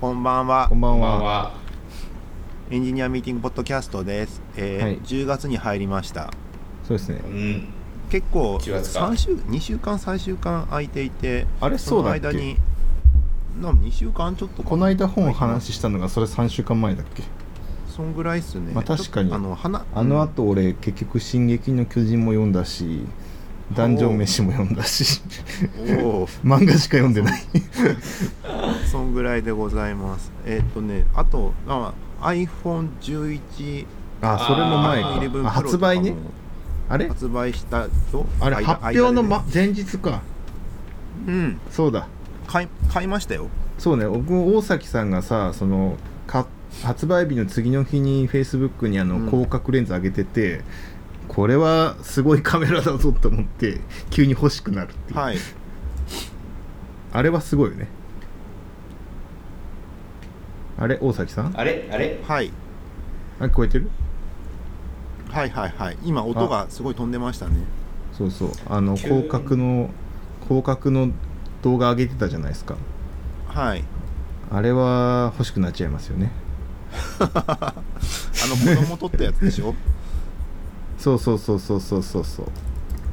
こんばんは。こんばんは。は。エンジニアミーティングポッドキャストです、えーはい。10月に入りました。そうですね。う。ん。結構10月か3週2週間3週間空いていてあれそうだっけ？の間にな2週間ちょっとかこの間本話したのがそれ3週間前だっけ？そんぐらいっすね。まあ確かに。あの花あの後俺結局「進撃の巨人」も読んだし「ダンジョン飯」も読んだし。漫画しか読んでない。そんぐらいでございます。えーっとねあとあ iPhone11 あそれも前あー11かあ発売ねあれ？発売したよあれ間発表の、間ま、前日か。うん。そうだ。買い買いましたよ。そうね。僕も大崎さんがさそのか発売日の次の日にフェイスブックにあのうん。広角レンズ上げてて、これはすごいカメラだぞと思って急に欲しくなるっていう、はい。あれはすごいよね。あれ大崎さん？あれ？あれ？はい。あ聞こえてる？はいはいはい。今音がすごい飛んでましたね。そうそう。あの急広角の広角の動画上げてたじゃないですか。はい。あれは欲しくなっちゃいますよね。あの子供撮ったやつでしょ？そうそうそうそうそうそう。そう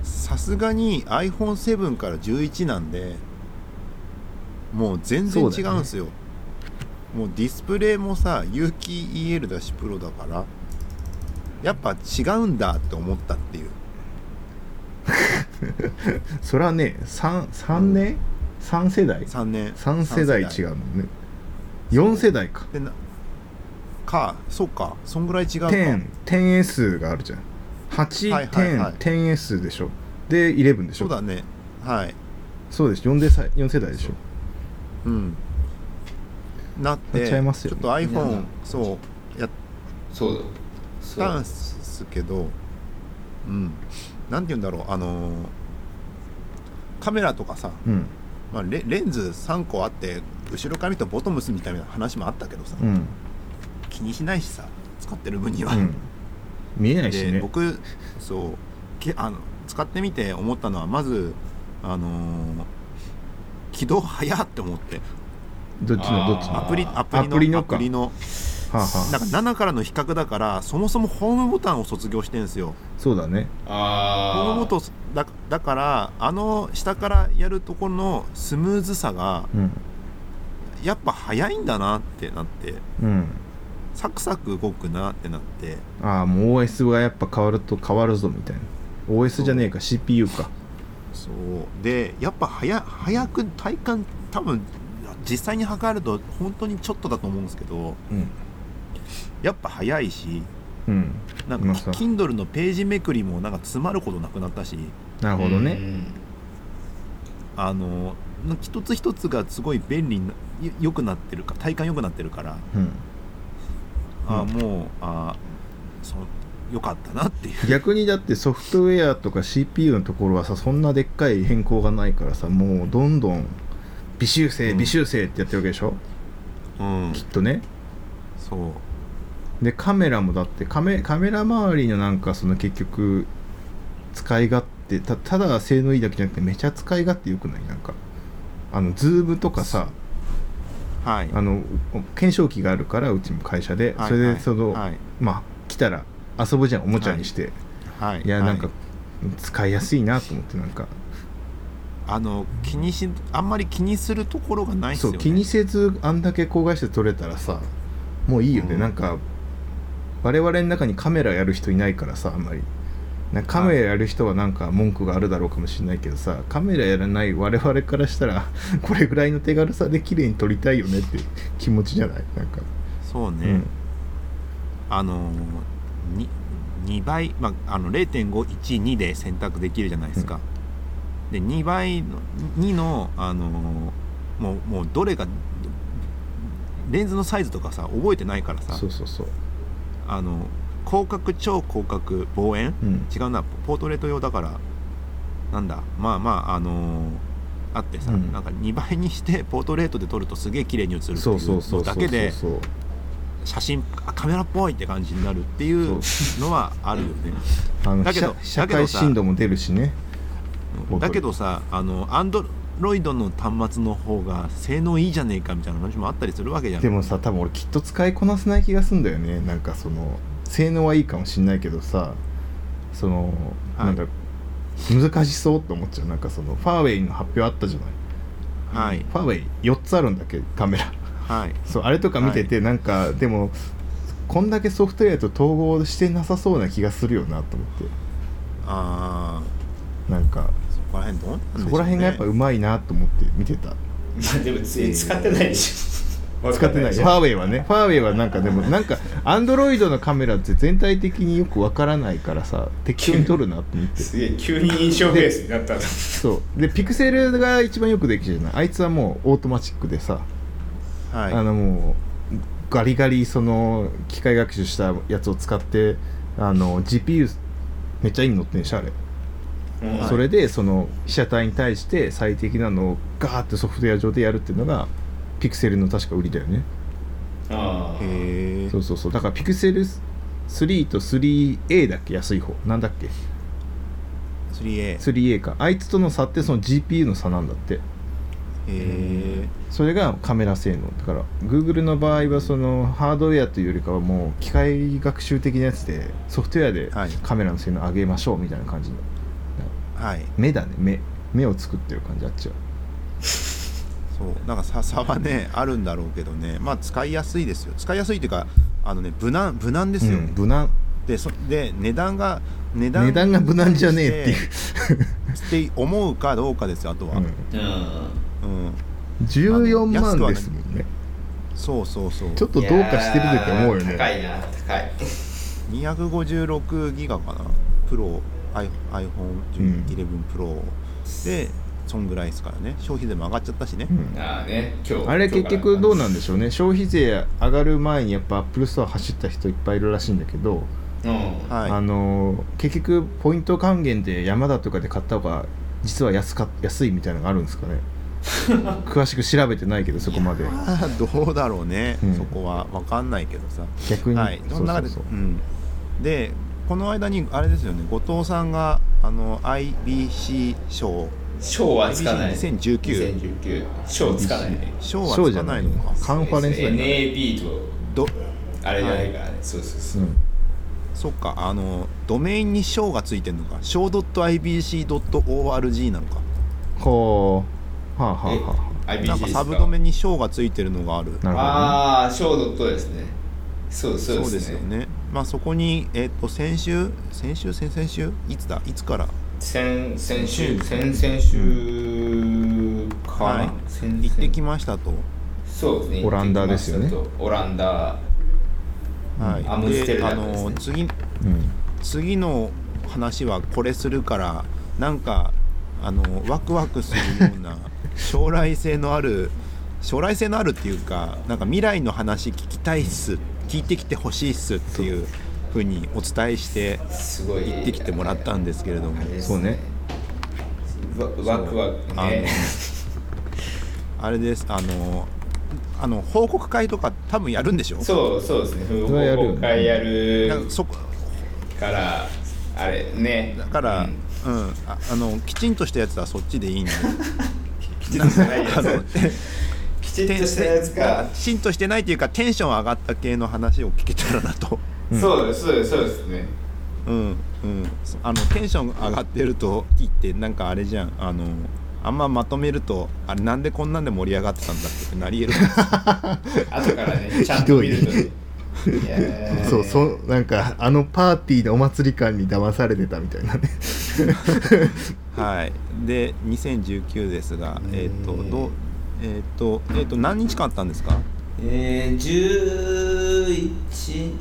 さすがに iPhone7 から11なんでもう全然違うんすよ。もうディスプレイもさ有機 EL だしプロだからやっぱ違うんだって思ったっていう。それはね 3, 三年、三世代？3年。3世代違うもんね。4世代か。かそうかそんぐらい違うか。10- 10S があるじゃん8、はいはいはい。10 10S でしょ。で11でしょ。そうだね。はい。そうでしょ 4, でさ4世代でしょ。う。ん。なってちゃいますよちょっと iPhone そうやっそう。だ。たんすけどうん。なんて言うんだろう。あのーカメラとかさ、うん。まあ、レレンズ3個あって後ろから見るとボトムスみたいな話もあったけどさ、うん。気にしないしさ使ってる分には、うん見えないしね。で僕そうけあの使ってみて思ったのはまずあのー起動早って思って。どっちのどっちの？アプリアプリのアプリのか。アプリの。はあ、はあ、なんか7からの比較だからそもそもホームボタンを卒業してんですよ。そうだね。ホーあムボタンだだからあの下からやるところのスムーズさがうん。やっぱ早いんだなってなって。うんサクサク動くなってなって。ああもう OS がやっぱ変わると変わるぞみたいな。OS じゃねえか CPU か。そう。でやっぱ早早く体感多分実際に測ると本当にちょっとだと思うんですけどうん。やっぱ早いしうん。なんか Kindle のページめくりもなんか詰まることなくなったし。あ。なるほどね。うん。あの一つ一つがすごい便利なよ良くなってるか体感良くなってるから。うんあうん。もうあそう良かったなっていう。逆にだってソフトウェアとか CPU のところはさそんなでっかい変更がないからさもうどんどん微修正うん。微修正ってやってるわけでしょ、うん。きっとね。そう。でカメラもだってカメカメラ周りのなんかその結局使い勝手たただ性能いいだけじゃなくてめちゃ使い勝手よくない？なんかあのズームとかさはい。あの検証機があるからうちも会社で、はいそれでその、はい。まあ来たら遊ぶじゃんおもちゃにして、はい。い、やなんかはい使いやすいなと思ってなんか。あの気にしあんまり気にするところがないっすよね。そう気にせずあんだけ高画質撮れたらさもういいよね、うん。なんか我々の中にカメラやる人いないからさあんまりカメラやる人はなんか文句があるだろうかもしれないけどさカメラやらない我々からしたら これぐらいの手軽さで綺麗に撮りたいよねって気持ちじゃない？なんか、そうね、うん。あのに2倍、まあ、あの0.512で選択できるじゃないですか、で2倍の2の、あのもうもうどれがレンズのサイズとかさ覚えてないからさ。そうそうそう。あの広角超広角望遠？うん。違うな。ポートレート用だから。なんだ。まあまああのあってさ、うん。なんか2倍にしてポートレートで撮るとすげえ綺麗に映るっていそうだけで写真あカメラっぽいって感じになるっていうのはあるよね。あのだけど社会振動も出るしね。だけどさあのアンドロイドの端末の方が性能いいじゃねえかみたいな話もあったりするわけじゃん。でもさ多分俺きっと使いこなせない気がすんだよね。なんかその性能はいいかもしんないけどさその、はい。なんだ難しそうって思っちゃう。なんかそのファーウェイの発表あったじゃない？はい。ファーウェイ4つあるんだっけ？カメラ。はい。そうあれとか見てて、なんかでもこんだけソフトウェアと統合してなさそうな気がするよなと思って。あなんかあそこら辺どうなんでしょう、ね、そこら辺がやっぱうまいなと思って見てた。まあでもつ使ってないでしょ使ってない。ファーウェイはね。ファーウェイはなんかでもなんかアンドロイドのカメラって全体的によくわからないからさ適当に撮るなと思って。すげえ急に印象ベースになった そう。でピクセルが一番よくできるじゃないあいつはもうオートマチックでさ、はい。あのもうガリガリその機械学習したやつを使ってあの GPU めっちゃいいの乗ってんでしょあれ、うん。はい。それでその被写体に対して最適なのをガーってソフトウェア上でやるっていうのがピクセルの確か売りだよね。ああへえそうそうそう。だからピクセル3と 3A だっけ？安い方。なんだっけ？3A 3A か。あいつとの差ってその GPU の差なんだって。へえそれがカメラ性能。だから Google の場合はそのハードウェアというよりかはもう機械学習的なやつでソフトウェアではい。カメラの性能上げましょうみたいな感じのはい。目だね。目。目を作ってる感じあっちは そう。なんかさ差はねあるんだろうけどね。まあ使いやすいですよ。使いやすいっていうかあのね無難無難ですよ、うん無難。でそで値段が値段値段が無難じゃねえっていう。って思うかどうかですよあとは、うん。うん。うん。14万ですもんね。そうそうそう。ちょっとどうかしてるでって思うよね。高いな高い。256ギガかな。プロ i- iPhone11 Pro でそんぐらいですからね。消費税も上がっちゃったしね、うん。ああね。今日あれ結局どうなんででしょうね。消費税上がる前にやっぱアップルストア走った人いっぱいいるらしいんだけど、うん。はい。あのー結局ポイント還元でヤマダとかで買った方が実は安か安いみたいなのがあるんですかね。詳しく調べてないけどそこまで。どうだろうね、うん。そこは分かんないけどさ。逆に、はい。その中でそうそうう。ん。でこの間にあれですよね。後藤さんがあの IBC 賞賞はつかない。IBC2019 2019賞つかない。ね賞はつそうじゃないのか。カンファレンスだ NAB とどあれじゃないからね、そうそうそう。う、ん。そっか。あのドメインに賞がついてるのか。賞 .ibc.org なのか。こう。はあはあはえ IBC なんかサブドメに賞がついてるのがある。あなるほど、ね、ああ賞ドットですね。そうそうそうですね。ですよね。まあそこにえっ、と先週？先週？先々週？いつだ？いつから先先週先々週かな、はい。先行ってきましたと、そうですね。オランダですよね。オランダ。はい、アムステルであダムですね。の次うん。次の話はこれするからなんかあのワクワクするような 将来性のある将来性のあるっていうかなんか未来の話聞きたいっす。聞いてきてほしいっすっていうふうにお伝えしてすごい行ってきてもらったんですけれども。そうね。わワクワクあのねあれです。あのあの報告会とか多分やるんでしょ？そうそうですね。報告会やる。かそこからあれね。だから、ううん。んああのきちんとしたやつはそっちでいいんで。きちんとしてないやつきちんとしたやつか。きちんとしてないというかテンション上がった系の話を聞けたらなとうん。そうですそうですそうですね。うんうん。そあのテンション上がってると聞いてなんかあれじゃん。あのあんままとめるとあれなんでこんなんで盛り上がってたんだってなり得る 後からねちゃんと見るとね。そうそうなんかあのパーティーのお祭り感に騙されてたみたいなね。はい。で2019ですがえっ、とどうえっ、とえっ、と何日間あったんですか？えー、11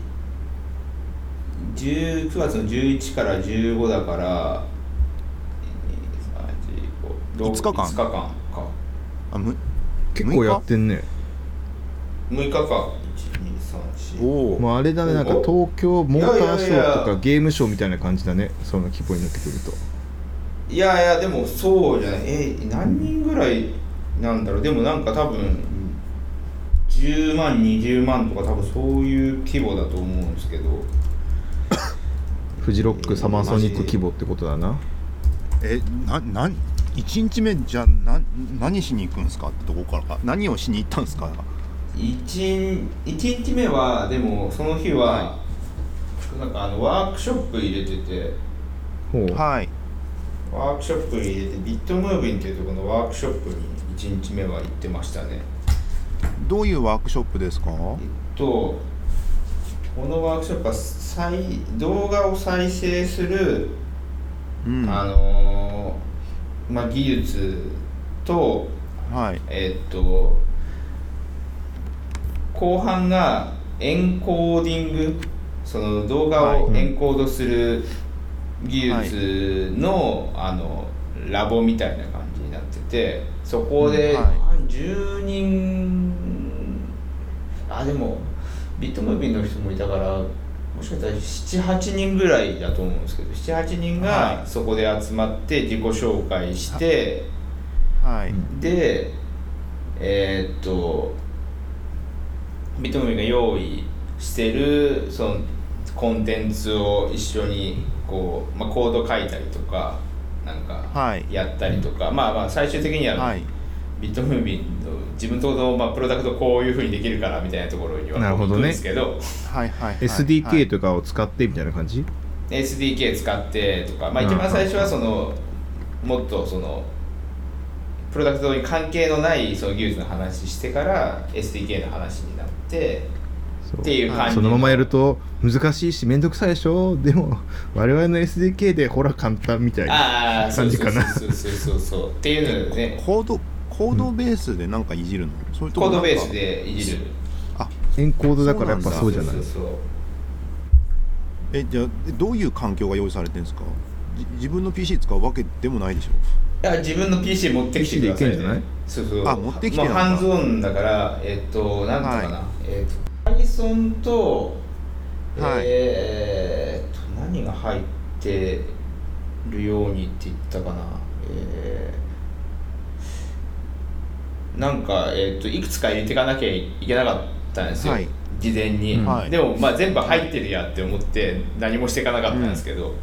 9月の11から15だから5日間？5日間か。あむ結構やってんね。6日か。1234おお。もうあれだねなんか東京モーターショーとかゲームショーみたいな感じだね。その規模になってくると。いやいやでもそうじゃない。え何人ぐらいなんだろう。でもなんか多分10万20万とか多分そういう規模だと思うんですけどフジロックサマーソニック規模ってことだな。えなな1日目じゃあな何しに行くんですか？ってとこからか。何をしに行ったんですか？1, 1日目はでもその日は、はなんかあのワークショップ入れてて。ほう。はい。ワークショップ入れてビットムービンっていうところのワークショップに1日目は行ってましたね。どういうワークショップですか？えっとこのワークショップは再動画を再生する、うん。あのーまあ、技術とはい。えっと後半がエンコーディングその動画をはい。エンコードする技術の,、あのラボみたいな感じになっててそこで、うん。は10人あでもビットムービーの人もいたからもしかしたら78人ぐらいだと思うんですけど78人はい。がそこで集まって自己紹介して、はい、うんでえーっとビットムービーが用意してるそのコンテンツを一緒にこう、まあ、コード書いたりとかなんかはい。やったりとか、まあまあ最終的には、はいビットムービーの自分とこの、まあ、プロダクトこういうふうにできるからみたいなところにはなるほどね。ですけどはいはいはい。SDK とかを使ってみたいな感じ？SDK 使ってとか、まあ、うん一番最初はそのもっとそのプロダクトに関係のないその技術の話してから SDK の話になってそう。っていう感じそのままやると難しいし面倒くさいでしょ？でも 我々の SDK でほら簡単みたいなああそうそう。感じかな。そうそうそうそう。っていうのでね。コードコードベースでなんかいじるの、そういうとこコードベースでいじる。あエンコードだからやっぱそうじゃない。そうそうそう。えじゃあどういう環境が用意されてるんですか？じ自分の PC 使うわけでもないでしょ？いや自分の PC 持ってきてください、PC でいけんじゃない？そうそう。あ持ってきてハンズオンだからえっとなんとかな、はい。えっと Python とはい。えーっと何が入ってるようにって言ったかな。えーなんか、えーっといくつか入れていかなきゃいけなかったんですよ、はい。事前に、うん。はい。でもまあ全部入ってるやって思って何もしていかなかったんですけど、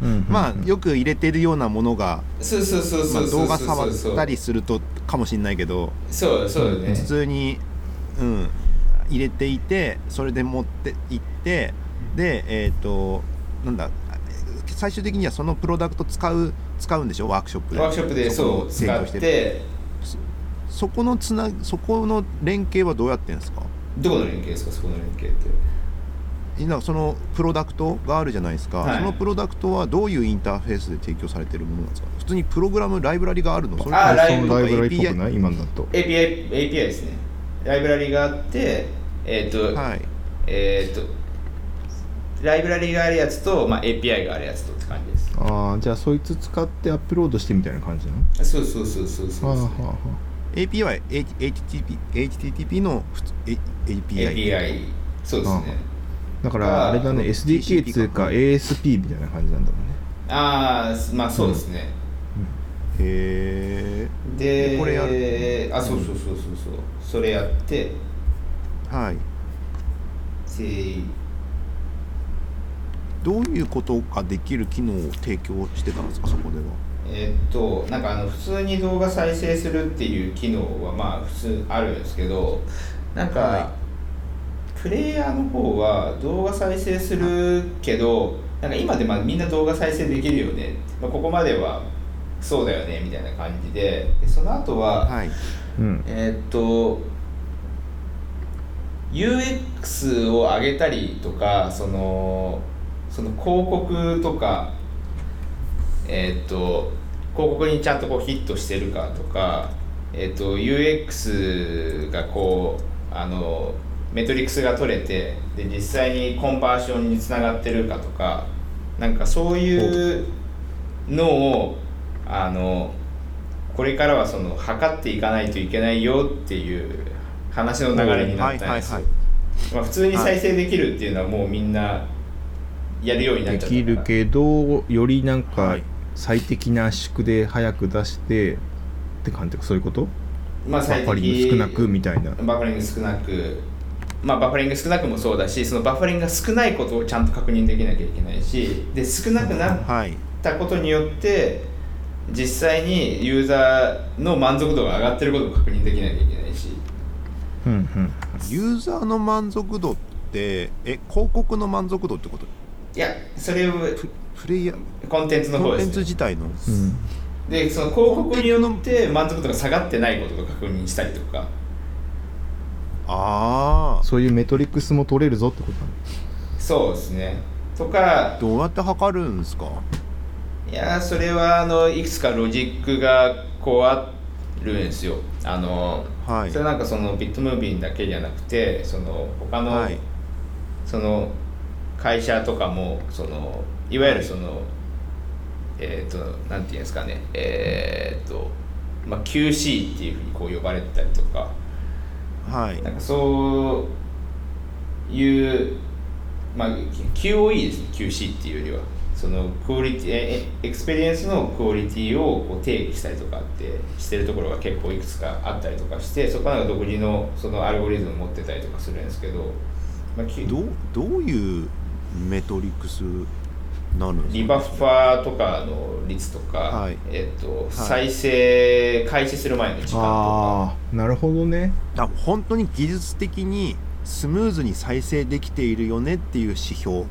うん。まあよく入れてるようなものが、そうそうそうまあ、そうそう動画触ったりするとかもしれないけど。そうそうだね、普通に、うん、入れていてそれで持っていってでえっ、となんだ最終的にはそのプロダクト使う使うんでしょ？ワークショップで。ワークショップでそう使ってそこのつなそこの連携はどうやってんですか？どこの連携ですか？そこの連携って。なんかそのプロダクトがあるじゃないですか、はい。そのプロダクトはどういうインターフェースで提供されてるものなんですか？普通にプログラムライブラリがあるの？それあーライブラリっぽくない？今のだと。API, API ですね。ライブラリがあってえっ、と、はい。えっ、とライブラリがあるやつと、まあ、API があるやつとって感じです。ああじゃあそいつ使ってアップロードしてみたいな感じなの？そうそうそうそうそうはあはそうあは API HTTP, HTTP の API, API そうですね。あだからあれだねあ SDK つうか ASP みたいな感じなんだろうね。ああまあそうですね、へででこれやる。あそうそうそうそうそう。それやって。えはい。でどういうことができる機能を提供してたんですかそこではえっとなんかあの普通に動画再生するっていう機能はまあ普通あるんですけどなんか、はプレイヤーの方は動画再生するけどなんか今でまあみんな動画再生できるよね、まあ、ここまではそうだよねみたいな感じで。でその後は、はい。うん。えーっと UX を上げたりとかそのその広告とかえーっと広告にちゃんとこうヒットしてるかとか、えーっと UX がこうあのメトリックスが取れてで実際にコンバーションにつながってるかとかなんかそういうのをあのこれからはその測っていかないといけないよっていう話の流れになったんですまあ普通に再生できるっていうのはもうみんなやるようになっでちゃったから。きるけどよりなんかはい最適な圧縮で早く出してって感じそういうこと？まあバッファリング少なくみたいな。バッファリング少なく。まあバッファリング少なくもそうだしそのバッファリングが少ないことをちゃんと確認できなきゃいけないしで少なくなっはいたことによって実際にユーザーの満足度が上がってることを確認できなきゃいけないし。うんうん。ユーザーの満足度ってえ広告の満足度ってこと？いやそれをププレイヤー。コンテンツのコンテン方です、ね、ツ自体の。うん。でその広告によって満足度が下がってないことを確認したりとか。ああそういうメトリックスも取れるぞってこと。なのそうですね。とかどうやって測るんですか？いやーそれはあのいくつかロジックがこうあるんですよ。あの、はい。それなんかその Bitmovin だけじゃなくてその他の、はい。その会社とかもそのい。わゆるその、えっ、となんていうんですかね。えっ、と、まあ、QC っていうふうにこう呼ばれてたりとか。はい。なんかそういう、まあ、QOE ですね。QC っていうよりは。その quality えエ experience の quality をこう定義したりとかってしてるところが結構いくつかあったりとかしてそこは独自のそのアルゴリズムを持ってたりとかするんですけど、まあ、きどうどういうメトリックスリバッファーとかの率とか、はい。えっと再生開始する前の時間とか。ああなるほどね。あ本当に技術的にスムーズに再生できているよねっていう指標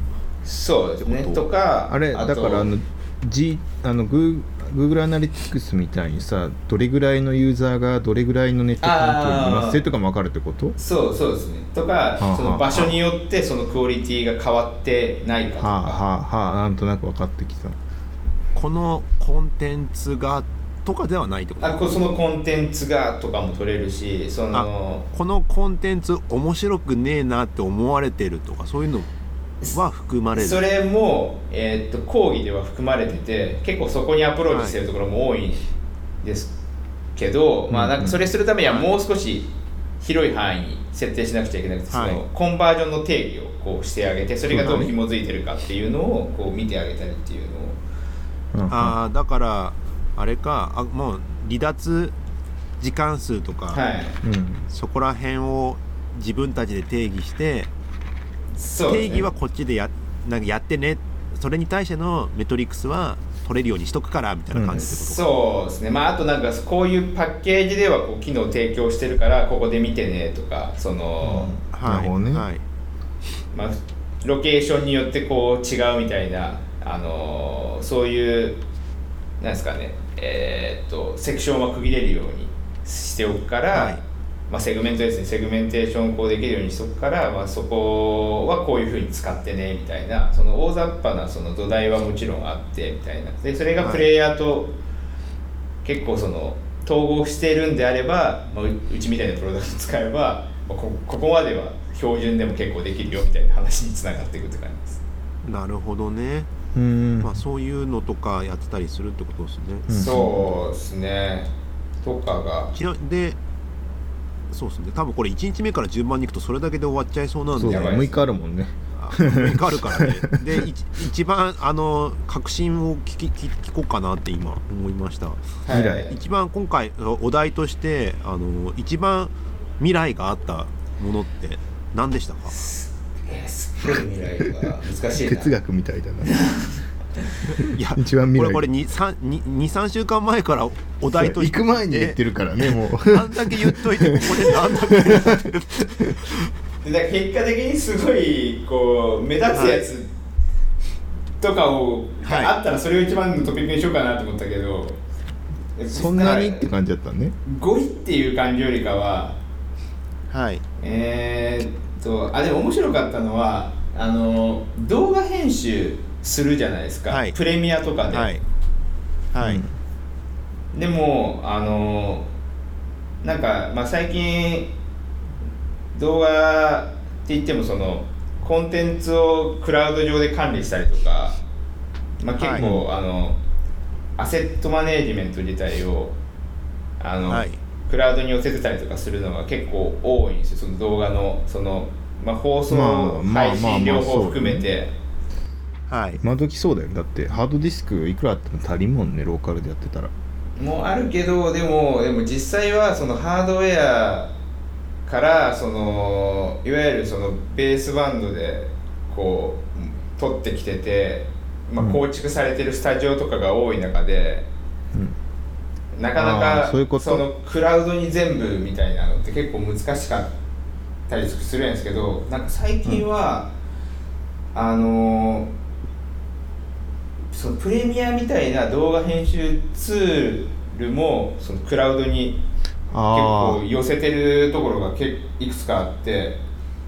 そうですね。ととかあれとだからあの G あのグー Google アナリティクスみたいにさどれぐらいのユーザーがどれぐらいのネット環境にいますとかも分かるってこと？そうそうですね。とかあその場所によってそのクオリティが変わってないかとか、はあはあはあなんとなく分かってきた。このコンテンツがとかではないってこと？あこそのコンテンツがとかも取れるしそのこのコンテンツ面白くねえなって思われてるとかそういうのは含まれる。それも、えーっと講義では含まれてて結構そこにアプローチしてるところも多いんですけど、まあなんかそれするためにはもう少し広い範囲に設定しなくちゃいけなくて、はい。そのコンバージョンの定義をこうしてあげてそれがどう紐づいてるかっていうのをこう見てあげたりっていうのをああだからあれかあもう離脱時間数とか、はい。うん。そこら辺を自分たちで定義して定義はこっちでやなんかやってねそれに対してのメトリックスは取れるようにしとくからみたいな感じってこと？か、そうですね。まああとなんかこういうパッケージではこう機能提供してるからここで見てねとかその、はい。なるほどね。はい。まあ、ロケーションによってこう違うみたいな、あのーそういうなんですかねえーっとセクションは区切れるようにしておくから、はいまあ、セグメントですねセグメンテーションをこうできるようにしておくから、まあ、そこはこういうふうに使ってねみたいなその大雑把なその土台はもちろんあってみたいな。でそれがプレイヤーと結構その統合しているんであれば、まあ、ううちみたいなプロダクト使えば、まあこここまでは標準でも結構できるよみたいな話につながっていくって感じです。なるほどね、うん。まあ、そういうのとかやってたりするってことですね、うん。そうですね。とかが。ちなでそうですね。多分これ1日目から順番にいくとそれだけで終わっちゃいそうなんで。そうだね。やばいです。6日あるもんね。あ6日あるからね。で一一番あの確信を聞き聞聞こうかなって今思いました。未来。一番今回お題としてあの一番未来があったものって何でしたか？えーすっごい未来が難しいな。哲学みたいだな いや 一番これこれ23週間前からお題と行く前に言ってるからねもう。あんだけ言っといてここでなんだっけで だ結果的にすごいこう目立つやつとかを、はいがあったらそれを一番のトピックにしようかなと思ったけど。そんなにって感じだったね。5位っていう感じよりかははい。えーっとあでも面白かったのはあの動画編集するじゃないですか、はい。プレミアとかで、はい。はい、うん。でもあのなんか、まあ、最近動画って言ってもそのコンテンツをクラウド上で管理したりとか、まあ、結構、あのアセットマネージメント自体をあの、はい。クラウドに寄せてたりとかするのが結構多いんですよ。その動画のその、まあ、放送、配信両方含めて。はい。今時そうだよ。だってハードディスクいくらあっても足りんもんねローカルでやってたら。もあるけどでもでも実際はそのハードウェアからそのいわゆるそのベースバンドでこう取ってきてて、まあ、うん。構築されてるスタジオとかが多い中で、うん。なかなあかーそのクラウドに全部みたいなのって結構難しかったりするんですけどなんか最近は、あのーそのプレミアみたいな動画編集ツールもそのクラウドに結あ構寄せてるところがけいくつかあって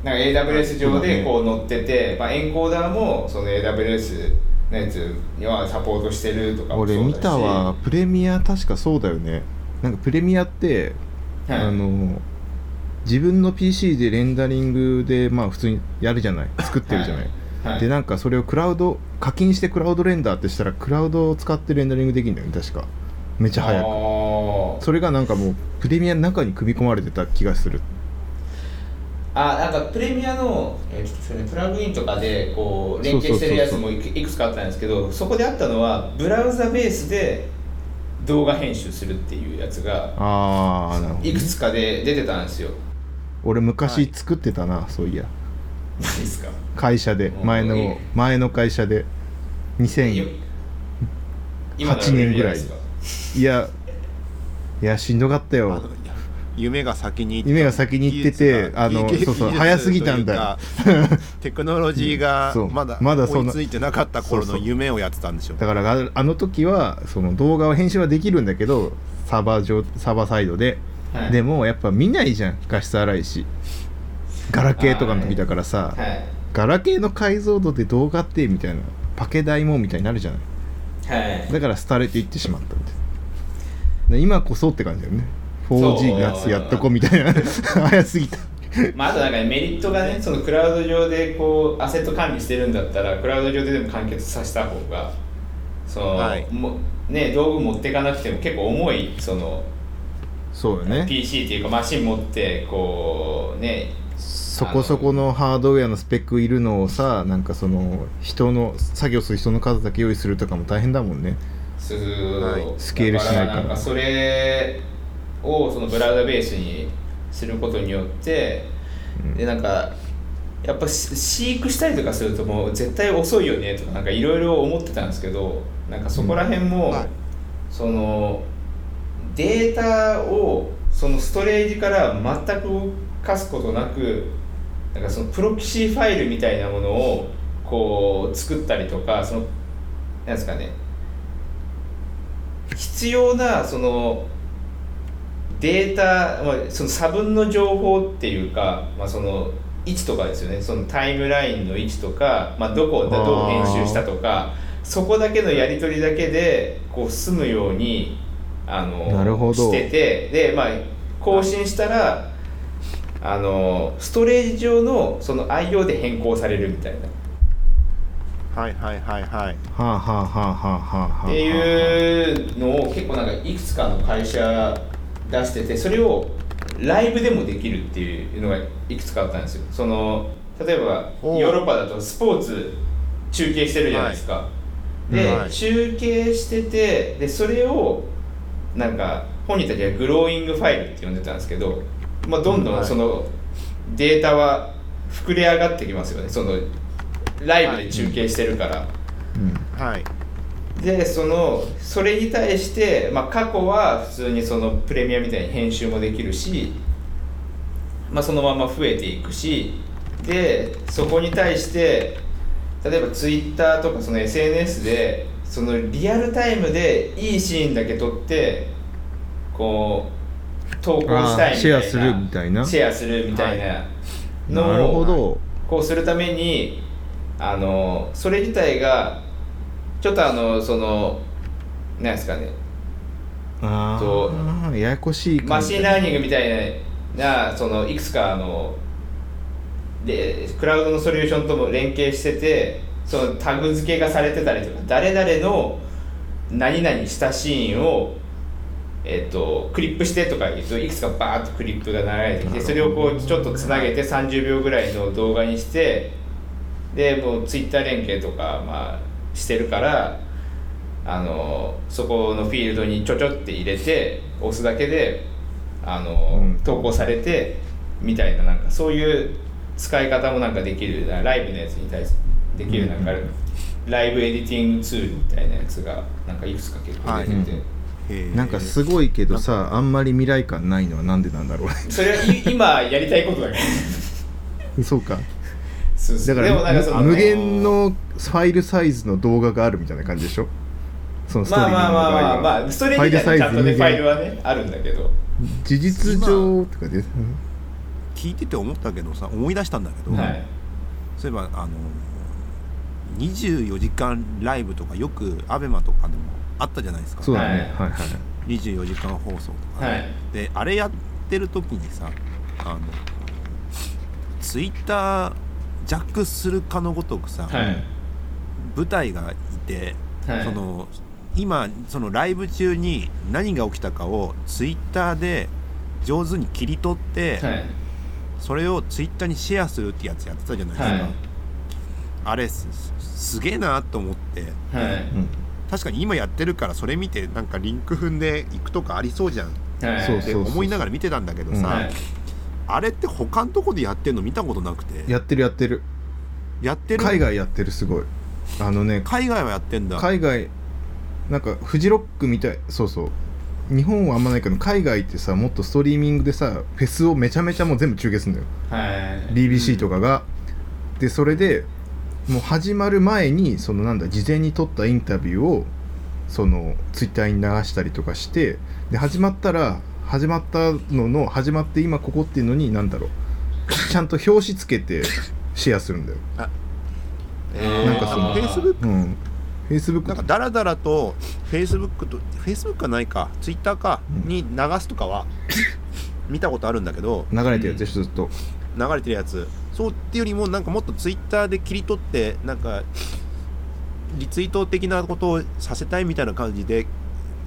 なんか AWS 上でこう載ってて、まあ、エンコーダーもその AWS のやつにはサポートしてるとかあもそうだし。俺見たわ。プレミア確かそうだよね。なんかプレミアって、はい。あの自分の PC でレンダリングでまあ普通にやるじゃない。作ってるじゃない、はいはい。でなんかそれをクラウド課金してクラウドレンダーってしたらクラウドを使ってレンダリングできるんだよね確か。めっちゃ早く。それがなんかもうプレミアの中に組み込まれてた気がする。あなんかプレミアの、えーねプラグインとかでこう連携してるやつもいくつかあったんですけどそこであったのはブラウザベースで動画編集するっていうやつがいくつかで出てたんですよ。俺昔作ってたな、そういや会社で前の前の会社で2000今の8年ぐらい。いやいやしんどかったあよの夢が先に行って夢が先に行っててあのそうそう早すぎたんだ テクノロジーがまだまだそんな追いついてなかった頃の夢をやってたんでしょだからああの時はその動画を編集はできるんだけどサーバー上サーバーサイドで、はい。でもやっぱ見ないじゃん。画質荒いしガラケーとかの時だからさ、はい。ガラケーの解像度で動画ってみたいなパケ代もみたいになるじゃない。はい。だから廃れていってしまったみたいな。で今こそって感じだよね。4G のやつやっとこうみたいな。早すぎた。まあ、あとなんかねメリットがねそのクラウド上でこうアセット管理してるんだったらクラウド上ででも完結させた方がその、はい。もね道具持っていかなくても結構重いそのそうよね。PC っていうかマシン持ってこうねそこそこのハードウェアのスペックいるのをさなんかその人の作業する人の数だけ用意するとかも大変だもんね。すい。スケールしないから。だなんかそれをそのブラウザベースにすることによって、でなんかやっぱし飼育したりとかするともう絶対遅いよねとかなんかいろいろ思ってたんですけどなんかそこら辺も、はい。そのデータをそのストレージから全く動かすことなくなんかそのプロキシファイルみたいなものをこう作ったりとかそのなんですかね。必要なそのデータ、まあ、その差分の情報っていうか、まあ、その位置とかですよね。そのタイムラインの位置とか、まあ、どこをどう編集したとかそこだけのやり取りだけでこう済むようにあのなるほど。しててで、まあ、更新したらあのストレージ上のその IO で変更されるみたいな。はいはいはいはい。はあはあはあはあはあはあ。っていうのを結構なんかいくつかの会社出しててそれをライブでもできるっていうのがいくつかあったんですよ。その例えばヨーロッパだとスポーツ中継してるじゃないですか、で、はい。中継しててでそれをなんか本人たちはグローイングファイルって呼んでたんですけど、まあ、どんどはいんそのデータは膨れ上がってきますよね。そのライブで中継してるから、うん。はいでそのそれに対して、まあ、過去は普通にそのプレミアみたいに編集もできるし、まあ、そのまま増えていくしでそこに対して例えばツイッターとかその SNS でそのリアルタイムでいいシーンだけ撮ってこう投稿したいみたいな。あーシェアするみたいな。シェアするみたいなのをなるほど。こうするためにあのそれ自体がちょっとあのそのなんですかね。あとあややこしい machine learning みたいなそのいくつかあのでクラウドのソリューションとも連携しててそのタグ付けがされてたりとか誰々の何々したシーンをえっとクリップしてとか言うといくつかバーッとクリップが流れてきてそれをこうちょっとつなげて30秒ぐらいの動画にしてでもうツイッター連携とかまあしてるからあのそこのフィールドにちょちょって入れて押すだけであの、うん。投稿されてみたいななんかそういう使い方もなんかできるライブのやつに対してできるなんか、うんライブエディティングツールみたいなやつがなんかいくつか結構出てて、はい。うんなんかすごいけどさあんまり未来感ないのはなんでなんだろうね。それはい今やりたいことだから。そうか。そうそう。だから無限のファイルサイズの動画があるみたいな感じでしょ？そのストリーミングまあまあまあまあまあ。それ自体にちゃんとねフファイルはねあるんだけど。事実上とかで、うん聞いてて思ったけどさ思い出したんだけど、うんはい。そういえばあの24時間ライブとかよくアベマとかでもあったじゃないですか。そうだね、はい。はい、はい。24時間放送とか。ね、はい。であれやってる時にさあのツイッタージャックするかのごとくさ、はい。舞台がいて、はい。その今そのライブ中に何が起きたかをツイッターで上手に切り取って、はい。それをツイッターにシェアするってやつやってたじゃないですか、はい。あれすすげえなと思って。はい。うん確かに今やってるからそれ見てなんかリンク踏んでいくとかありそうじゃん。って思いながら見てたんだけどさ、はい。あれって他のとこでやってんの見たことなくて。やってるやってる。やってる？海外やってるすごい。あのね海外はやってんだ。海外なんかフジロックみたいそうそう。日本はあんまないけど海外ってさもっとストリーミングでさフェスをめちゃめちゃもう全部中継するんだよ。はい。BBC とかが、でそれでもう始まる前にそのなんだ事前に撮ったインタビューをそのツイッターに流したりとかしてで始まったら始まったのの始まって今ここっていうのになんだろう。ちゃんと表紙つけてシェアするんだよ。えーなんかそのフェイスブックうん。フェイスブックなんかダラダラとフェイスブックとフェイスブックはないかツイッターかうん。に流すとかは見たことあるんでけど。流れてるやつでしょずっと。流れてるやつそうっていうよりもなんかもっとツイッターで切り取ってなんかリツイート的なことをさせたいみたいな感じで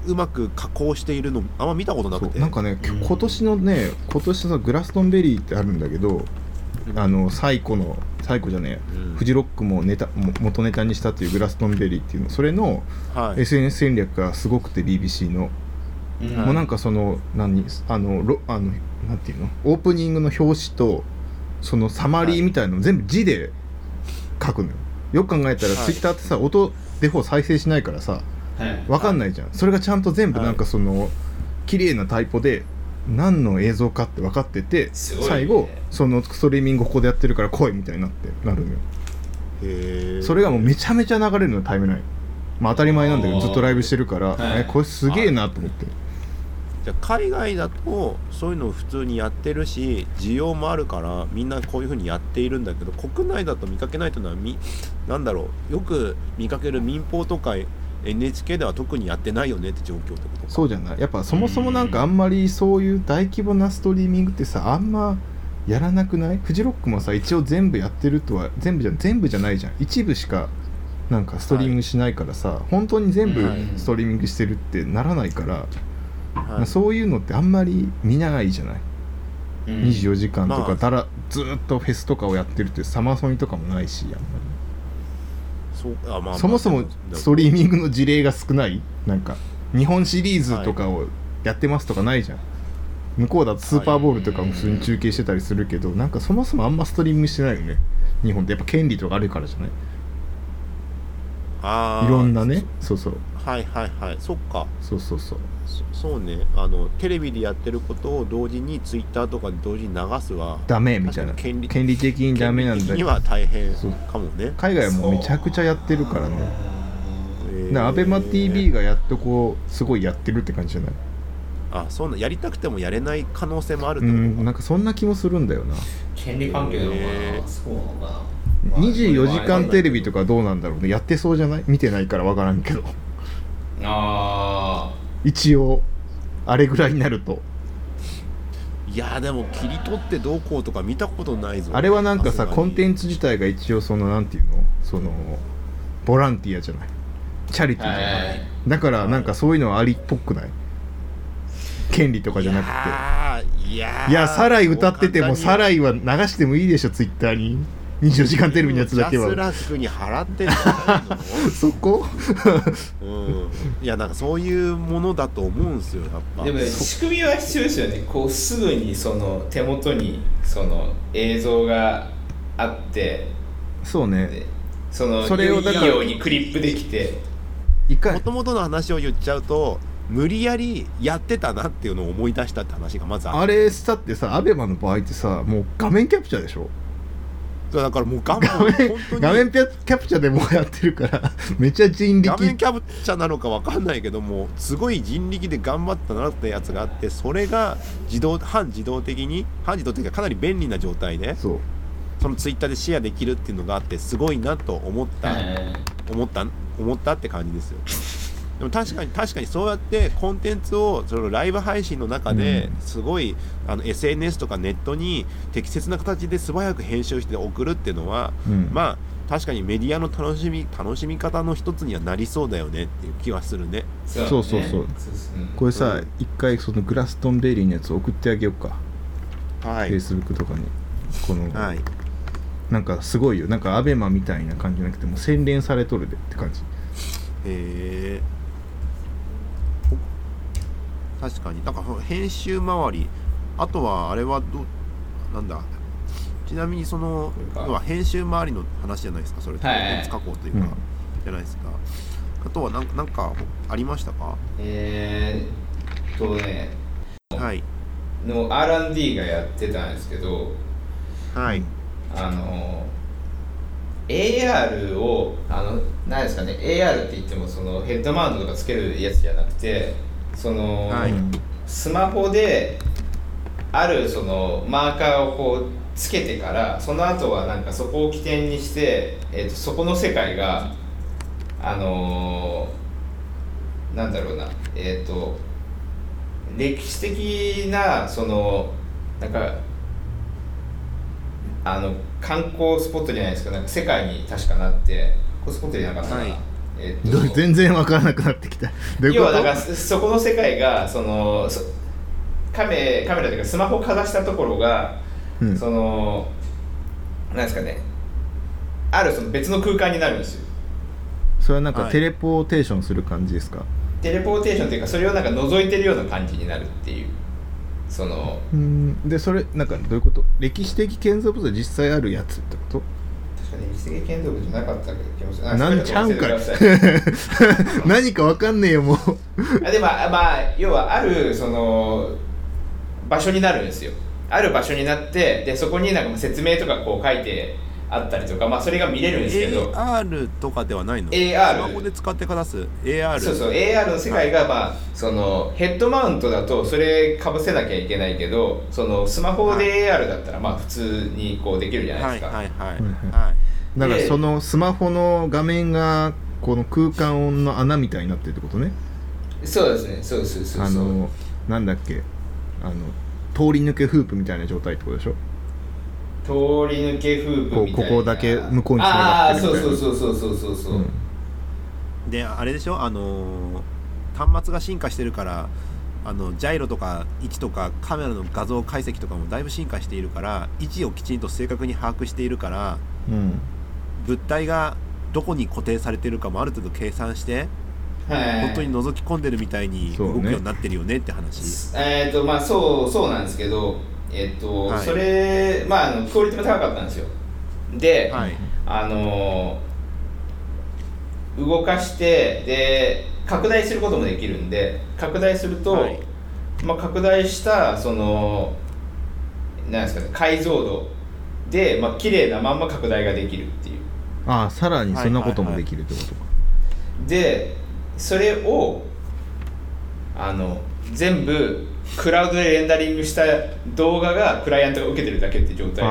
うまく加工しているのあんま見たことなくて。なんかねうん今年のね今年のさグラストンベリーってあるんだけどあの最古の最古じゃねえうん。フジロックもネタも元ネタにしたっていうグラストンベリーっていうのそれのはい。SNS 戦略がすごくて BBC の、うん。もうなんかその何あのロあのなんていうの？オープニングの表紙とそのサマリーみたいなの全部字で書くのよ。よく考えたらはい。Twitter ってさ音デフォ再生しないからさはい。わかんないじゃん。それがちゃんと全部なんかその綺麗なタイプで何の映像かって分かってて最後そのストリーミングここでやってるから来いみたいになってなるのよ。それがもうめちゃめちゃ流れるのタイムライン。まあ当たり前なんだけどずっとライブしてるから、はい。えこれすげえなと思ってじゃあ海外だとそういうのを普通にやってるし需要もあるからみんなこういうふうにやっているんだけど国内だと見かけないというのはみなんだろうよく見かける民放とか NHK では特にやってないよねって状況ってことか。そうじゃない。やっぱそもそもなんかあんまりそういう大規模なストリーミングってさあんまやらなくない？フジロックもさ一応全部やってるとは全部じゃ全部じゃないじゃん。一部しかなんかストリーミングしないからさ、本当に全部はいストリーミングしてるってならないから、はいそういうのってあんまり見ないじゃない、うん。24時間とまあ。かだらずーっとフェスとかをやってるってサマソニとかもないしあんまり。そうあまあまあ。そもそもでストリーミングの事例が少ない？なんか日本シリーズとかをやってますとかないじゃん、向こうだとスーパーボールとかも普通に中継してたりするけど、なんかそもそもあんまストリーミングしてないよね。日本って。やっぱ権利とかあるからじゃない？いろんなね。そうそうはいはいはい。そっか。そうそうそう。そそうね。あのテレビでやってることを同時にツイッターとかで同時に流すはダメみたいな。権利権利的にダメなんだけどは大変そうかもね。海外はもう。めちゃくちゃやってるからね。えだから ABEMATV がやっとこうすごいやってるって感じじゃない？あそうなやりたくてもやれない可能性もあるっうんなんかそんな気もするんだよな。権利関係なのかな？そうなのかな24時間テレビとかかどうなんだろうね。やってそうじゃない？見てないからわからんけどあ一応あれぐらいになると。いやでも切り取ってどうこうとか見たことないぞ。あれはなんかさコンテンンツ自体が一応そのなんていうの？そのボランティアじゃない？チャリティーじゃない、はいだからなんかそういうのはありっぽくない？権利とかじゃなくて。いやいやサライ歌っててもサライイは流してもいいでしょツイッターに24時間テレビのやつだけジャスはラックに払ってんじゃない そこ？の、うん、いやなんかそういうものだと思うんですよやっぱ。でもね仕組みは必要ですよね。こうすぐにその手元にその映像があって。そうね。でそのそれをだからいいようにクリップできて。いかもともとの話を言っちゃうと無理やりやってたなっていうのを思い出したって話がまずああってれしたってさアベマの場合ってさもう画面キャプチャーでしょ？だからもう 画面画面本当に。画面キャプチャーでもうやってるから めっちゃ人画面力キャプチャーなのかわかんないけどもすごい人力で頑張ったなってやつがあってそれが自動半自動的に半自動的にかなり便利な状態でそう。そのツイッターでシェアできるっていうのがあってすごいなと思った、思った思ったって感じですよでも確かに確かにそうやってコンテンツをそのライブ配信の中でうん。すごい、あの SNS とかネットに適切な形で素早く編集して送るっていうのは、うん。まあ確かにメディアの楽しみ楽しみ方の一つにはなりそうだよねっていう気はするね。そうそうそうこれさ、うん一回そのグラストンベリーのやつ送ってあげようか、は Facebook とかに。この、はい。なんかすごいよ。なんかアベマみたいな感じじゃなくてもう洗練されとるでって感じ。へえ確かに。なんか編集周りあとはあれはどなんだ。ちなみにその要は編集周りの話じゃないですか。それってはい。はいコンテンツ加工というか、うん。じゃないですか。あとはなんなんかありましたか？えーっとね。はい。の R&D がやってたんですけど。はい。あの AR をあの何ですかね。AR って言ってもそのヘッドマウントとかつけるやつじゃなくてその、はい。スマホであるそのマーカーをこうつけてからその後はなんかそこを起点にして、えー、とそこの世界があのーなんだろうなえっ、と歴史的なそのなんかあの観光スポットじゃないですか。なんか世界に確かなってスポットじゃなかったかな、はいえっ、どと。全然わからなくなってきた。要はなんかそそこの世界がそのそカメカメラというかスマホかざしたところが、うん。そのなんですかね。あるその別の空間になるんですよ。それはなんかはい。テレポーテーションする感じですか、テレポーテーションというかそれをなんか覗いてるような感じになるっていう。そのうん。でそれなんかどういうこと？歴史的建造物は実際あるやつってこと？確かに歴史的建造物じゃなかった気もする。なんちゃうんかい。何かわかんねえよもう。あでもあまあ要はあるその場所になるんですよ。ある場所になってでそこになんか説明とかこう書いてあったりとかまあそれが見れるんですけど。AR とかではないの？AR スマホで使ってかざす AR そうそう AR の世界がまあそのヘッドマウントだとそれかぶせなきゃいけないけどそのスマホで AR だったらまあ普通にこうできるじゃないはいですか、はいはいうんうん。はい。だからでそのスマホの画面がこの空間音の穴みたいになってるってことね？そうですねそうそうそうそうあのなんだっけ？あの通り抜けフープみたいな状態ってことでしょ？通り抜けフープみたいな。こうここだけ向こうに繋ああーがってるみたいな。そうそうそうそうそうそう、うん。であれでしょ？あのー端末が進化してるからあのジャイロとか位置とかカメラの画像解析とかもだいぶ進化しているから位置をきちんと正確に把握しているからうん。物体がどこに固定されてるかもある程度計算してはい。本当に覗き込んでるみたいに動くようになってるよねって話。えっ、とまあそうそうなんですけどえっ、と、はい。それまああのクオリティも高かったんですよ。で、はい。あのー動かしてで拡大することもできるんで拡大すると、はい。まあ、拡大したそのなんですかね解像度で、まあ綺麗なまんま拡大ができるっていう。ああさらにそんなこともできるってことか、でそれをあの全部クラウドでレンダリングした動画がクライアントが受けてるだけって状態あ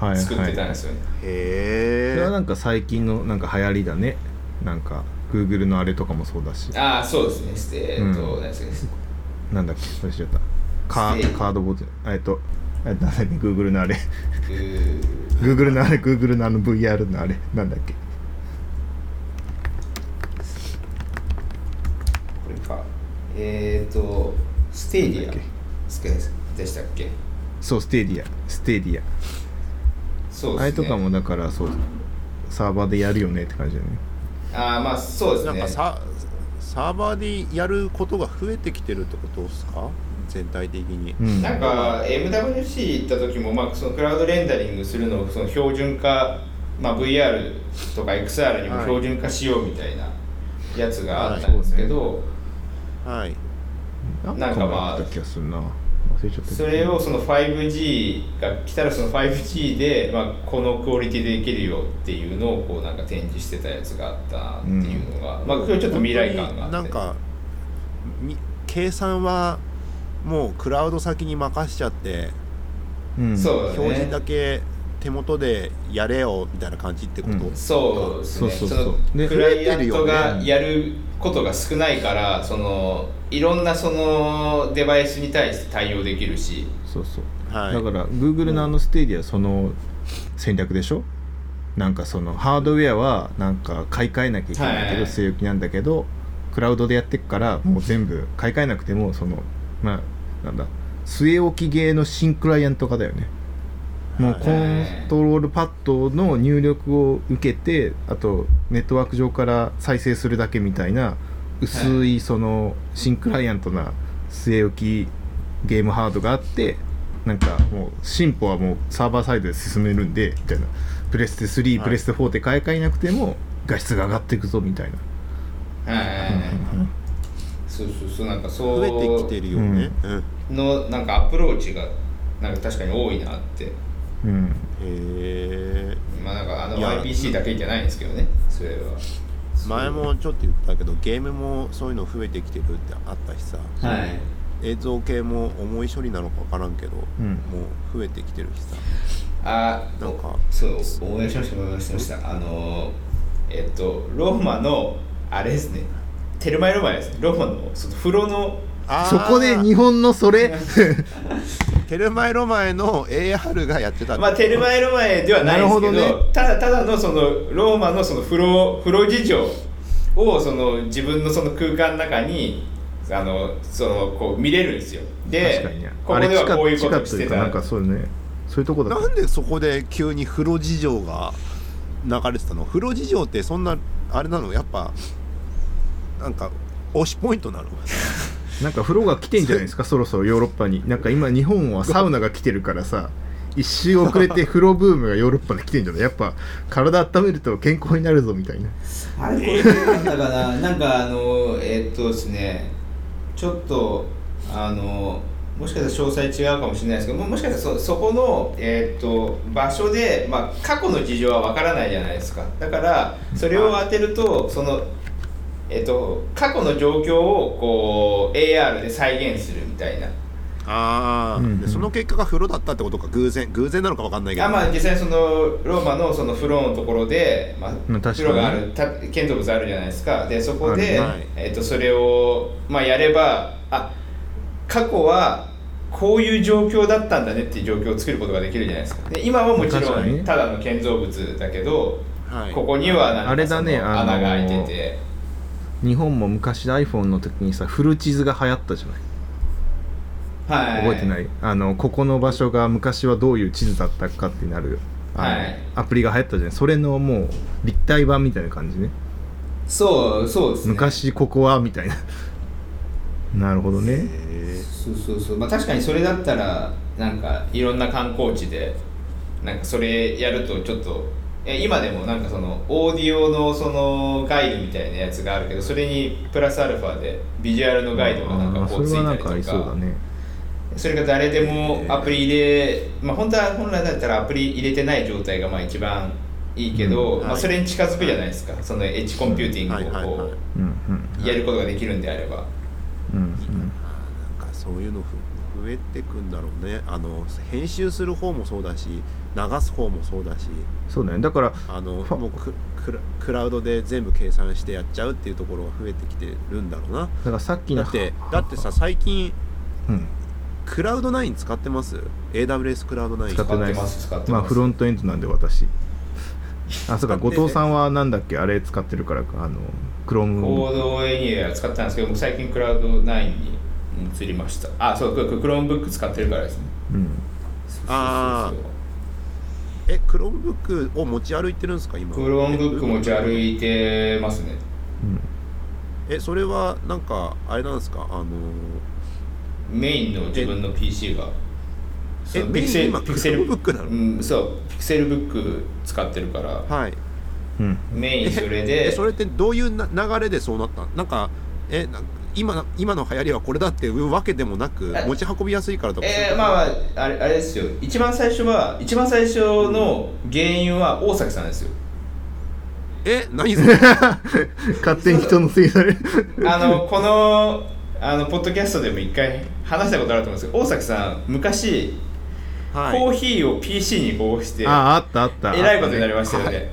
ーはいを作ってたんですよね、へえそれはなんか最近のなんか流行りだね。なんか Google のあれとかもそうだし。ああそうですね。えーっと、うん。何です。かねなんだっけ？忘れちゃった。カーーカードボードえっとえなんだっけ？Google のあれ。Google のあれ Google のあの VR のあれ。なんだっけ？これか。えーっと Stadia。でしたっけ？そう Stadia。 Stadia、そうですね。あれとかもだからそうサーバーでやるよねって感じだよね。ああまあそうですね。なんかササーバーでやることが増えてきてるってことですか？全体的に、うん。なんか MWC 行った時も、まあ、そのクラウドレンダリングするのをその標準化、まあ、VR とか XR にもはい標準化しようみたいなやつがあったんですけど、はいなんかまああった気がするなそれをその 5G が来たらその 5G で、まあ、このクオリティでできるよっていうのをこうなんか展示してたやつがあったっていうのが、まあ今日ちょっと未来感があって。なんかみ計算はもうクラウド先に任せちゃってうん。そうだね。表示だけ手元でやれよみたいな感じってこと、うん。そうですね。そうそうそう。のでクライアントがやることが少ないからそのいろんなそのデバイスに対して対応できるし。そうそう。はい。だから Google のあの Stadia その戦略でしょ？なんかそのハードウェアはなんか買い替えなきゃいけないけはい。ど据え置きなんだけどクラウドでやってっからもう全部買い替えなくてもそのまあなんだ据え置きゲーの新クライアント化だよね。もうはい。コントロールパッドの入力を受けてあとネットワーク上から再生するだけみたいな薄いその新クライアントな据え置きゲームハードがあってなんかもう進歩はもうサーバーサイドで進めるんでみたいな。プレステ3、はい。プレステ4って買い替えなくても画質が上がっていくぞみたいな、はいはいはい。そうそうそうなんかそう増えてきてるよね、うん。のなんかアプローチがなんか確かに多いなって。うん、へえまあなんかあの IPC だけじゃないんですけどねそれは前もちょっと言ったけどゲームもそういうの増えてきてるってあったしさ、はい。映像系も重い処理なのか分からんけど、うん。もう増えてきてるしさ。あなんか。そう思い出しました思い出しました。あのえっとローマのあれですね。テルマエロマエです。ねローマのその風呂のそこで日本のそれ。テルマエロマエの AR がやってたまあテルマエロマエではないですけどなるほどただただのそのローマのその風呂風呂事情をその自分のその空間の中にあのそのこう見れるんですよ。で確かにね。ここではこういうことあれ地下地下というかしてた。なんかそうねそういうとこだなんでそこで急に風呂事情が流れてたの？風呂事情ってそんなあれなの？やっぱなんか推しポイントなの？なんか風呂が来てんじゃないですか？そろそろヨーロッパに。なんか今日本はサウナが来てるからさ一周遅れて風呂ブームがヨーロッパで来てんじゃない？やっぱ体温めると健康になるぞみたいな。あれこれなんだかな？なんかあのえーっとですねちょっとあのもしかしたら詳細違うかもしれないですけどももしかしたらそそこの、えーっと場所で、まあ、過去の事情はわからないじゃないですか。だからそれを当てるとその、えーっと過去の状況をこう AR で再現するみたいな。ああ、うんうん。でその結果が風呂だったってことか偶然偶然なのか分かんないけど。あまあ実際そのローマのその風呂のところで、まあ風呂があるた建造物あるじゃないですか。でそこで、えっとそれを、まあ、やればあ過去はこういう状況だったんだねっていう状況を作ることができるじゃないですか。で今はもちろんただの建造物だけど、はい。ここにはなんかあれだねそのあの穴が開いてて、日本も昔 iPhone の時にさフル地図が流行ったじゃない？はい、覚えてない？あのここの場所が昔はどういう地図だったかってなるあの、はい。アプリが流行ったじゃない？それのもう立体版みたいな感じね？そうそうですね。昔ここはみたいな。なるほどね。へそうそうそう。まあ確かにそれだったらなんかいろんな観光地でなんかそれやるとちょっとえ今でもなんかそのオーディオのそのガイドみたいなやつがあるけどそれにプラスアルファでビジュアルのガイドがなんかこうついたりとか。そね。それが誰でもアプリ入れまあ本当は本来だったらアプリ入れてない状態がまあ一番いいけど、まあ、うんはい。それに近づくじゃないですか。その edge computing をこうやることができるんであれば。うんうん。なんかそういうのふ増えてくんだろうね。あの編集する方もそうだし流す方もそうだし。そうだね。だからあのファもうククラクラウドで全部計算してやっちゃうっていうところが増えてきてるんだろうな。だからさっきのだってだってさ最近うん。クラウド9使ってます？AWS クラウド9使ってないで使ってますす使ってます。まあフロントエンドなんで私。あそうか後藤さんはなんだっけ？あれ使ってるからかあのクローム Codeanywhere 使ってたんですけど僕最近クラウド9に移りました。あそうククロームブック使ってるからですね。うん。あそうそうえクロームブックを持ち歩いてるんですか今クロームブック持ち歩いてますね。うん。えそれはなんかあれなんですか？あのメインの自分の PC が。えピクセルピクセルブックなの？うんそうピクセルブック使ってるから。はい。うんメインそれえでそれってどういうな流れでそうなったなんかえな今今の流行りはこれだっていうわけでもなくえ持ち運びやすいからとかえー、まあまああれあれですよ。一番最初は一番最初の原因は大崎さんですよ。え何それ？勝手に人のせいにさ あのこのあのポッドキャストでも一回話したことあると思うんですけど大崎さん昔、はい。コーヒーを PC にこうしてあああったあった。えらいことになりましたよね、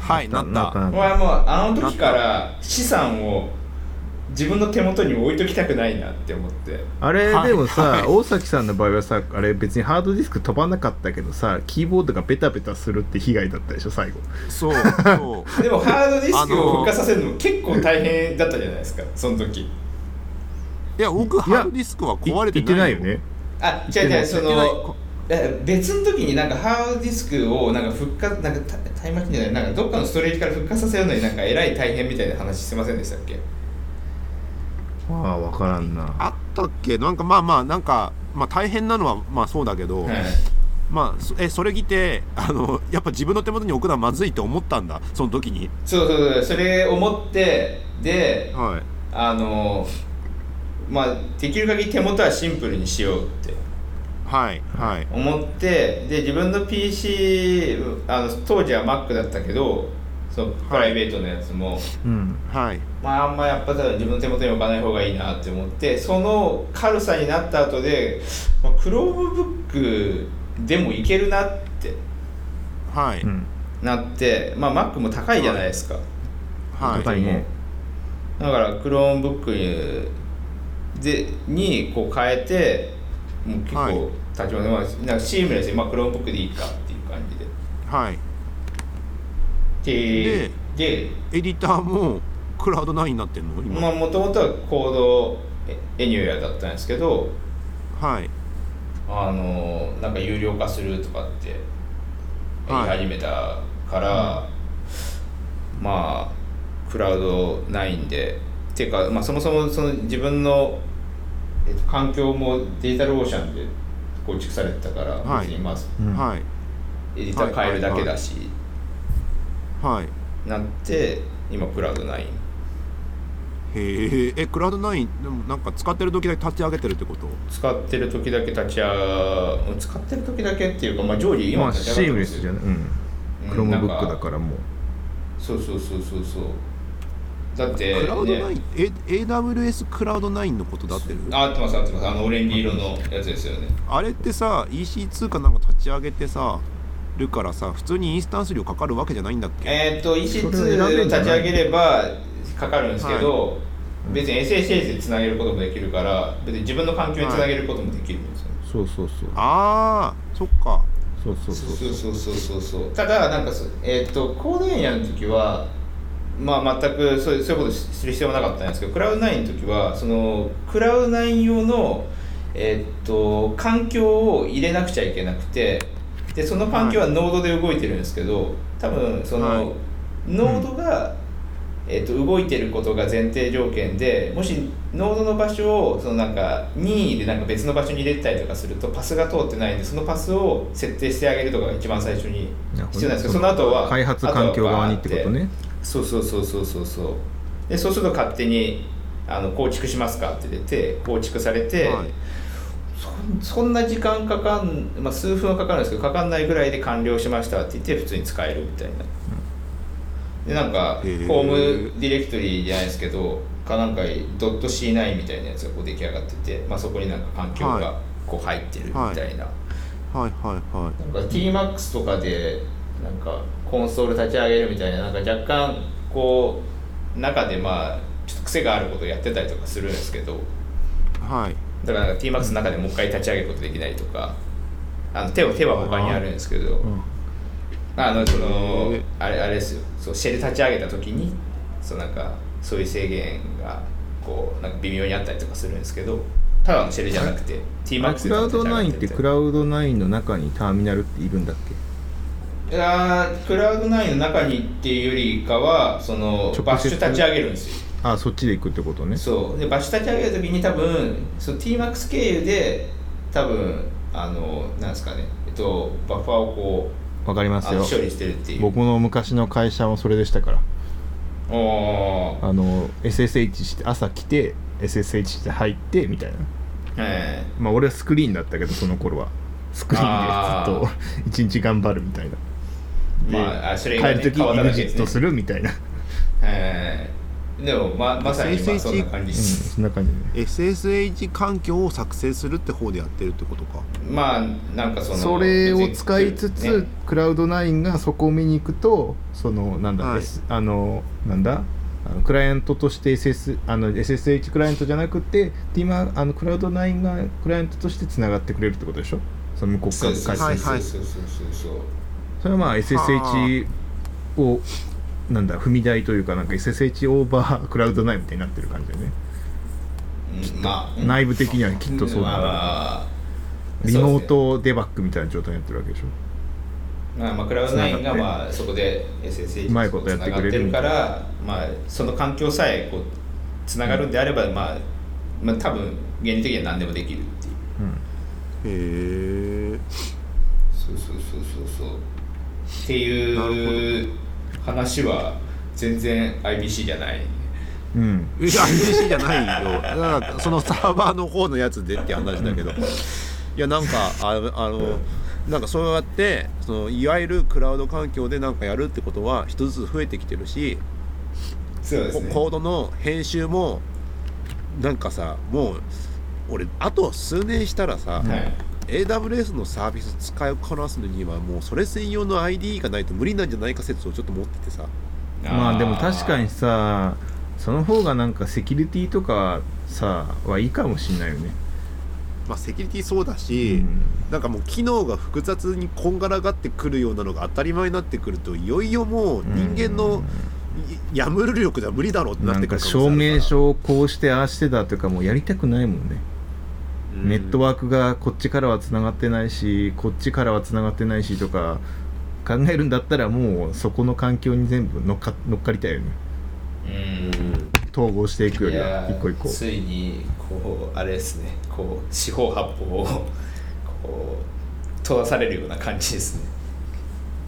はい。はいなった。なった俺はもうあの時から資産を自分の手元に置いときたくないなって思って。あれはいでもさ、はい。大崎さんの場合はさあれ別にハードディスク飛ばなかったけどさキーボードがベタベタするって被害だったでしょ最後。そうそう。でもハードディスクあのーを復活させるのも結構大変だったじゃないですかその時。いや僕ハードディスクは壊れてないよ。ね。あ違う違うそのえ別の時になんかハードディスクをなんか復活なんかタタイムマシンじゃないなんかどっかのストレージから復活させるのになんかえらい大変みたいな話してませんでしたっけ？まあ分からんな。あったっけ？なんかまあまあなんかまあ大変なのはまあそうだけど、はい。まあそえそれ着てあのやっぱ自分の手元に置くのはまずいと思ったんだその時に。そうそうそう。それ思ってではい。あのまあできる限り手元はシンプルにしようって。はいはい。思ってで自分の PC あの当時は Mac だったけどそのプライベートのやつも、うん。はい。まああんまやっぱ自分の手元に置かない方がいいなって思ってその軽さになった後で、まあ、Chromebook でもいけるなってはい、うんなってまあ Mac も高いじゃないですか、はい。高い。ねだから Chromebook でにこう変えてもう結はい。構立ちまなんかシームレスに、まあ、Chromebook でいいかっていう感じで。はいででエディターもクラウド9になってんの？今、まあもともとはコードエニューアだったんですけどはい。あのなんか有料化するとかって言い。始めたから、まあクラウド9で。っていうか、まあ、そもそもその自分の、えっと、環境もデジタルオーシャンで構築されてたから、はい。別にまあうん。はい。エディター変えるだけだし、はいなって今クラウド9へええクラウド9でもなんか使ってる時だけ立ち上げてるってこと？使ってる時だけ立ち上が使ってる時だけっていうか、まあ、常時今まあ立ちシームレ上がってますよ。スじゃない？うん。うんなん Chromebook だからもう。そうそうそうそうそう。だって、クラウド9、ね、え AWS クラウド9のことだってる？あ合ってます合ってます。あのオレンジ色のやつですよね。あれってさ EC2 かなんか立ち上げてさるからさ普通にインスタンス料かかるわけじゃないんだっけ？えー、っと一室立ち上げればかかるんですけど、はい、別に SSH でつなげることもできるから別に自分の環境につなげることもできるんですよ、はい、そうそうそう。ああそっか。そうそうそうそうそうそう。ただなんかえー、っとコードエンヤの時はまあ全くそうそういうことする必要はなかったんですけどクラウド9の時はそのクラウド9用のえー、っと環境を入れなくちゃいけなくてでその環境はノードで動いてるんですけど多分その、はい。ノードが、えーっと動いてることが前提条件でもしノードの場所をそのなんか任意でなんか別の場所に入れてたりとかするとパスが通ってないんでそのパスを設定してあげるとかが一番最初に必要なんですけどその後は開発環境側にってことね。そうそうそうそうそうそう。でそうすると勝手にあの構築しますかって出て構築されて、はいそんな時間かかん、まあ、数分はかかるんですけどかかんないぐらいで完了しましたって言って普通に使えるみたいな、でなんかホームディレクトリーじゃないですけどかなんかドット .c9 みたいなやつがこう出来上がってて、まあ、そこになんか環境がこう入ってるみたいな、はいはいはいなんか TMAX とかでなんかコンソール立ち上げるみたいななんか若干こう中でまあちょっと癖があることをやってたりとかするんですけど。はい。だからなんか TMAX の中でもう一回立ち上げることできないとかあの手は手は他にあるんですけどうん。あのそのあれあれですよ。そうシェル立ち上げた時にそうなんかそういう制限がこうなんか微妙にあったりとかするんですけどただのシェルじゃなくて TMAX クラウド9ってクララウド9の中にターミナルっているんだっけ？いやークラウド9の中にっていうよりかはそのバッシュ立ち上げるんですよあそっちで行くってことね。そう。でバッシュ立ち上げる時に多分その TMAX 経由で多分あのなんですかね。えっとバッファーをこわかりますよ。処理してるっていう。僕の昔の会社もそれでしたから。おー。あの SSH して朝来て SSH で入ってみたいな。えまあ俺はスクリーンだったけどその頃は。スクリーンでずっと一日頑張るみたいな。えまああそれが、ね、帰る時川田だけですね。EXIT するみたいな、ええでもままさに今そんな感じ。うん、です、そんな感じ。でね SSH 環境を作成するって方でやってるってことか。まあなんかそのそれを使いつつ、ね。クラウド9がそこを見に行くとそのなんだ、はい。あのなんだあのクライアントとして SS あの SSH クライアントじゃなくて今あのクラウド9がクライアントとしてつながってくれるってことでしょ？その向こうから。そうそう返すそうそうそうそう。そうそれはまあ SSH をなんだ踏み台というかなんか SSH over クラウド9みたいになってる感じだよね。うんまあ内部的にはきっとそうまあな。んだまあリモートデバッグみたいな状態になってるわけでしょ。まあ、まあクラウド9がまあそこで SSH うまいことやってくれるつながってるから、まあ、その環境さえこうつながるんであれば、まあ、まあ多分原理的には何でもできるっていう。うん。へえそうそうそうそうそう。ってなるいう話は全然 IBC じゃない。うん。いや IBC じゃないよ。だからそのサーバーの方のやつでって話だけど。いやなんかあのあのなんかそうやってそのいわゆるクラウド環境でなんかやるってことは一つずつ増えてきてるし、そうですね。ココードの編集もなんかさもう俺あと数年したらさ、はい AWS のサービス使いこなすのにはもうそれ専用の ID がないと無理なんじゃないか説をちょっと持っててさ。まあでも確かにさその方がなんかセキュリティとかさはいいかもしんないよね、まあセキュリティそうだし、なんかもう機能が複雑にこんがらがってくるようなのが当たり前になってくるといよいよもう人間のいやむる力では無理だろうってなってくるから。証明書をこうしてああしてだとかもうやりたくないもんね、うんネットワークがこっちからはつながってないしこっちからはつながってないしとか考えるんだったらもうそこの環境に全部乗っか乗っかりたいよね。うん。統合していくよりは一個一個。ついにこうあれですね。こう四方八方をこう閉ざされるような感じですね。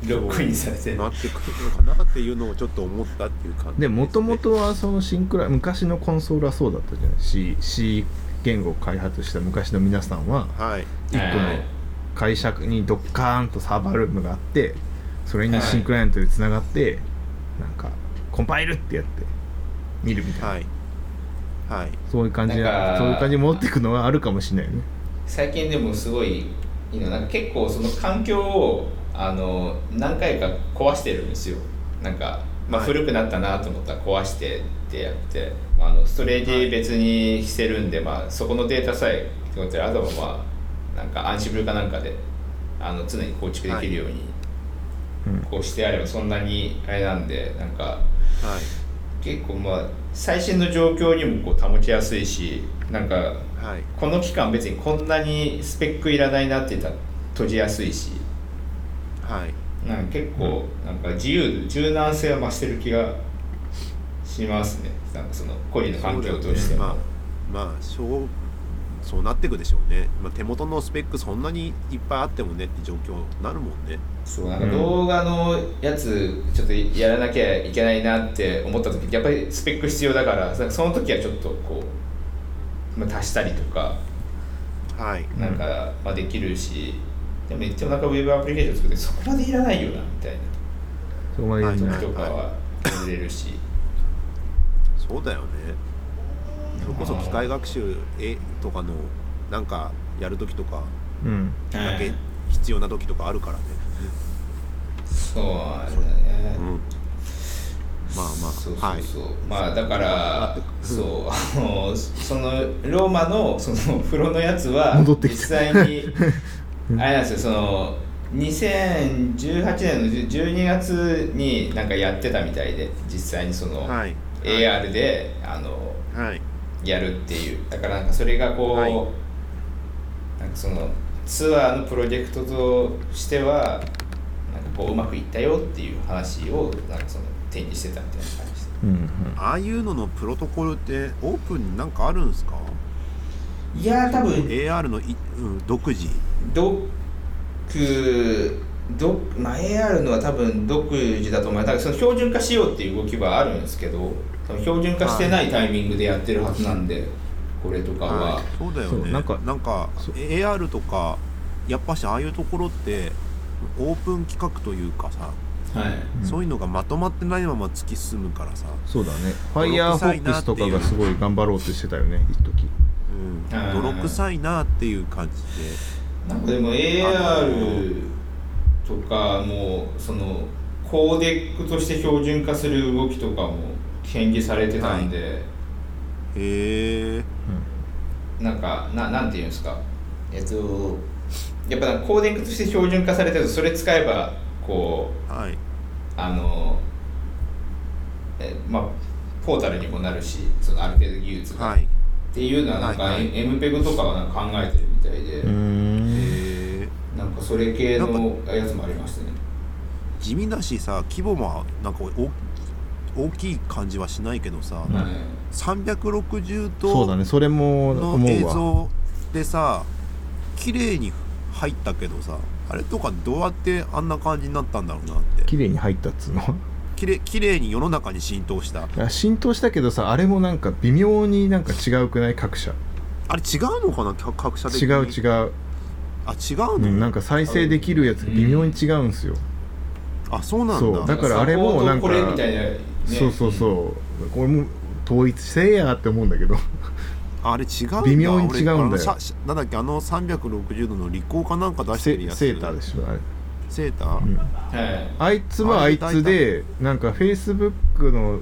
ロックインされてなってくるのかなっていうのをちょっと思ったっていう感じでもともととはそのシンクラ昔のコンソールはそうだったじゃない。C, C 言語を開発した昔の皆さんははい。一個の会社にドッカーンとサーバールームがあってそれに新クライアントでつながってなんかコンパイルってやって見るみたいな、はい。はい。そういう感じそういう感じに持っていくのはあるかもしれないよね。最近でもすごいいいのなんか結構その環境をあの何回か壊してるんですよ。なんか、まあ、はい。古くなったなと思ったら壊してってやって、あのストレージ別にしてるんで、まあ、そこのデータさえってことであとはまあなんかアンシブルかなんかであの常に構築できるようにうん。こうしてあればそんなにあれなんでなんかはい。結構まあ最新の状況にもこう保ちやすいしなんかはい。この期間別にこんなにスペックいらないなって言ったら閉じやすいし。はいなんか結構なんか自由柔軟性は増してる気がしますね。なんかその個人の環境としても、まあまあそうそうなっていくでしょうね、まあ、手元のスペックそんなにいっぱいあってもねって状況になるもんね。そうなんか動画のやつちょっとやらなきゃいけないなって思った時やっぱりスペック必要だからその時はちょっとこう、まあ、足したりとかはい。なんか、まあ、できるしでも言ってもなんかウェブアプリケーション作ってそこまでいらないよなみたいな。そこまで言うとねはい時とかは入れれるし、そうだよね。それこそ機械学習えとかのなんかやるときとかうん。だけ必要な時とかあるからね、そうなんだね、うん、まあまあそうそうはい。そう、まあだからうんそう。あのそのローマのその風呂のやつは戻ってきた。実際にあれなんですよその2018年の12月になんかやってたみたいで実際にその、はい。AR であのはい。やるっていう。だからなんかそれがこう、はい。なんかそのツアーのプロジェクトとしてはなんかこううまくいったよっていう話をなんかその展示してたみたいな感じで。すうんうん。ああいうののプロトコルってオープンになんかあるんですか？いやー多分 AR のい、うん、独自ドックドまあ、AR のは多分独自だと思う。だからその標準化しようっていう動きはあるんですけど標準化してないタイミングでやってるはずなんで、これとかは、はい、そうだよね。なんかなんか AR とかやっぱしああいうところってオープン企画というかさ、はい。うん。そういうのがまとまってないまま突き進むからさ、そうだね。ファイヤーフォックスとかがすごい頑張ろうとしてたよね一時。うん、はい。泥臭いなっていう感じでなんかでも AR とかもそのコーデックとして標準化する動きとかも研究されてたんで、へえなんかななんていうんですか？えっとやっぱコーデックとして標準化されてるとそれ使えばこうはい。あのえまあポータルにもなるしそのある程度技術が、はい。っていうのはなんか、はいはい。MPEG とかはなんか考えてるみたいで、うんかそれ系のやつもありましたね。地味だしさ規模もなんか大大きい感じはしないけどさ、うんはい360そうだ度ねそれもの映像でさ綺麗に入ったけどさあれとかどうやってあんな感じになったんだろうなって。綺麗に入ったっつうの？綺麗綺麗に世の中に浸透した。浸透したけどさあれもなんか微妙になんか違うくない？各社。あれ違うのかな？各各社的違にう違う、あ違うの、うん、なんか再生できるやつが微妙に違うんすよ、あそうなんだ。そう。だからあれもなんかサポートこれみたいな、ね、そうそうそう。これも統一せえやって思うんだけど。あれ違うんだ。微妙に違うんだよ。なんだっけあの360度のリコーかなんか出してセるやつ。セーターでしょあれ、セーター、うん。はい。あいつはあいつでなんかフェイスブックの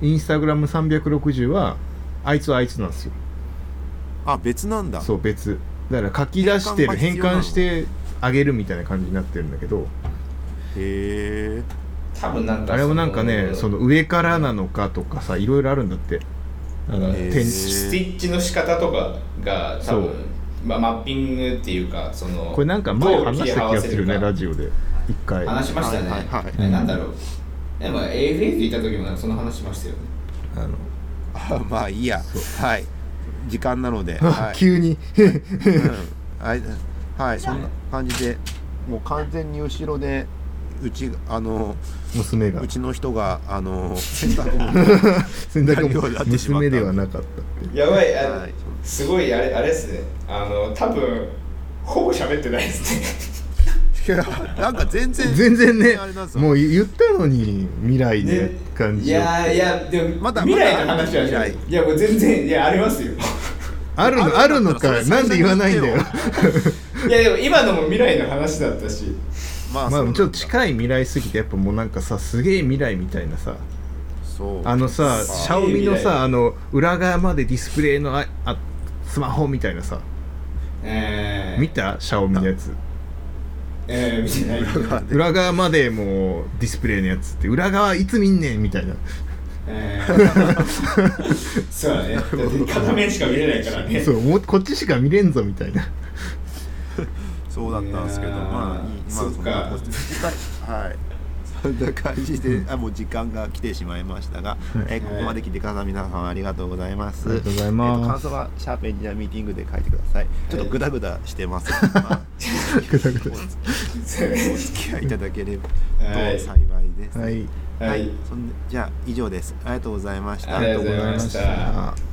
インスタグラム360はあいつはあいつなんですよ。あ別なんだ。そう別だから書き出してる変変換してあげるみたいな感じになってるんだけど。へえ。多分なんかあれもなんかねそその上からなのかとかさいろいろあるんだって。あのスティッチの仕方とかが多分まあ、マッピングっていうかそのこれなんか前話した気がするねラジオで。一回。話しましたね、はいはいはい。えなんだろう。でも AFS いた時もその話しましたよね。あの。あ まあいいや。はい時間なので、あはい。急に。うん。はい、はい、そんな感じでもう完全に後ろでうちあの娘が。うちの人があの 洗濯物洗濯やるようになってしまった。娘ではなかったってやばい。あ、はい。すごいあれあれですね。あの多分ほぼ喋ってないですねいやなんか全然全然ねあれなんですよ。もう言ったのに未来でね。い感じよやいやでもまだ未来の話は未来。いやもう全然いやありますよ。あるのああるるのかなんで言わないんだよ。いやでも今のも未来の話だったし。まあまあちょっとい近い未来すぎてやっぱもうなんかさすげえ未来みたいなさ。そう。あのさあシャオミのさあの裏側までディスプレイのああスマホみたいなさ。えー、見た？シャオミのやつえー、見てない。裏側までもうディスプレイのやつって裏側いつ見んねんみたいな。えー、そうだね。だって片面しか見れないからね。そうもうこっちしか見れんぞみたいな。そうだったんですけどまあいいまあそっか。はいそん。な感じで、あもう時間が来てしまいましたが、えーここまで来てくださった皆さんありがとうございます。ありがとうございます。えーと感想はシャープエンジニアミーティングで書いてください。ちょっとグダグダしてます。ま あグダグダ。おお付き合いいただければ。幸いです。はい。はい。そんでじゃあ以上です。ありがとうございました。ありがとうございました